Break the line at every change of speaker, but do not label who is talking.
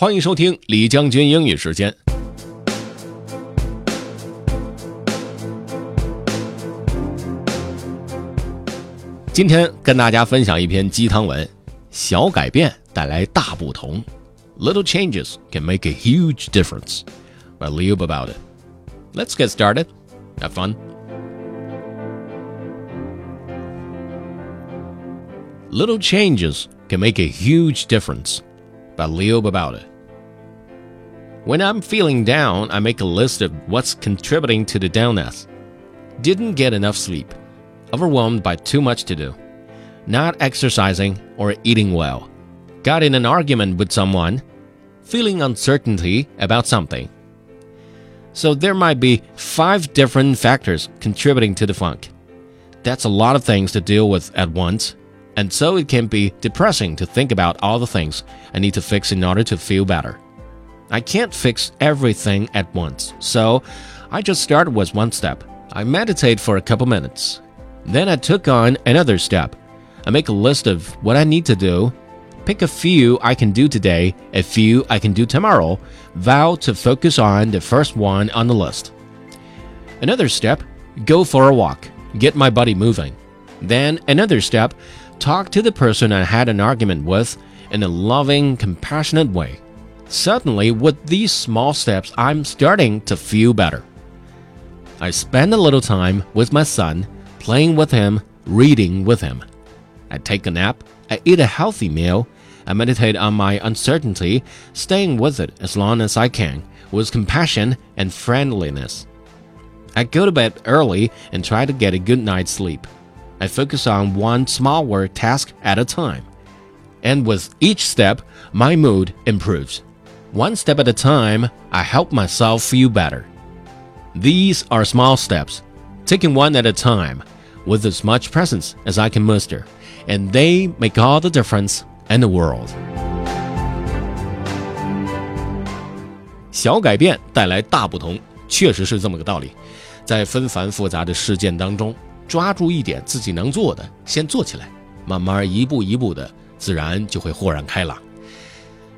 欢迎收听李将军英语时间。今天跟大家分享一篇鸡汤文，小改变带来大不同。Little changes can make a huge difference. By Liu about it. Let's get started. Have fun. Little changes can make a huge difference. By Leo about it. When I'm feeling down, I make a list of what's contributing to the downness. Didn't get enough sleep. Overwhelmed by too much to do. Not exercising or eating well. Got in an argument with someone. Feeling uncertainty about something. So there might be five different factors contributing to the funk. That's a lot of things to deal with at once, and so it can be depressing to think about all the things I need to fix in order to feel better. I can't fix everything at once, so I just started with one step. I meditate for a couple minutes. Then I took on another step. I make a list of what I need to do, pick a few I can do today, a few I can do tomorrow, vow to focus on the first one on the list. Another step, go for a walk, get my body moving. Then another step, talk to the person I had an argument with in a loving, compassionate way. Suddenly, with these small steps, I'm starting to feel better. I spend a little time with my son, playing with him, reading with him. I take a nap, I eat a healthy meal, I meditate on my uncertainty, staying with it as long as I can, with compassion and friendliness. I go to bed early and try to get a good night's sleep. I focus on one smaller task at a time. And with each step, my mood improves. One step at a time, I help myself feel better. These are small steps, taking one at a time, with as much presence as I can muster, and they make all the difference in the world. 小改变带来大不同，确实是这么个道理。在纷繁复杂的事件当中，抓住一点自己能做的，先做起来，慢慢一步一步的，自然就会豁然开朗。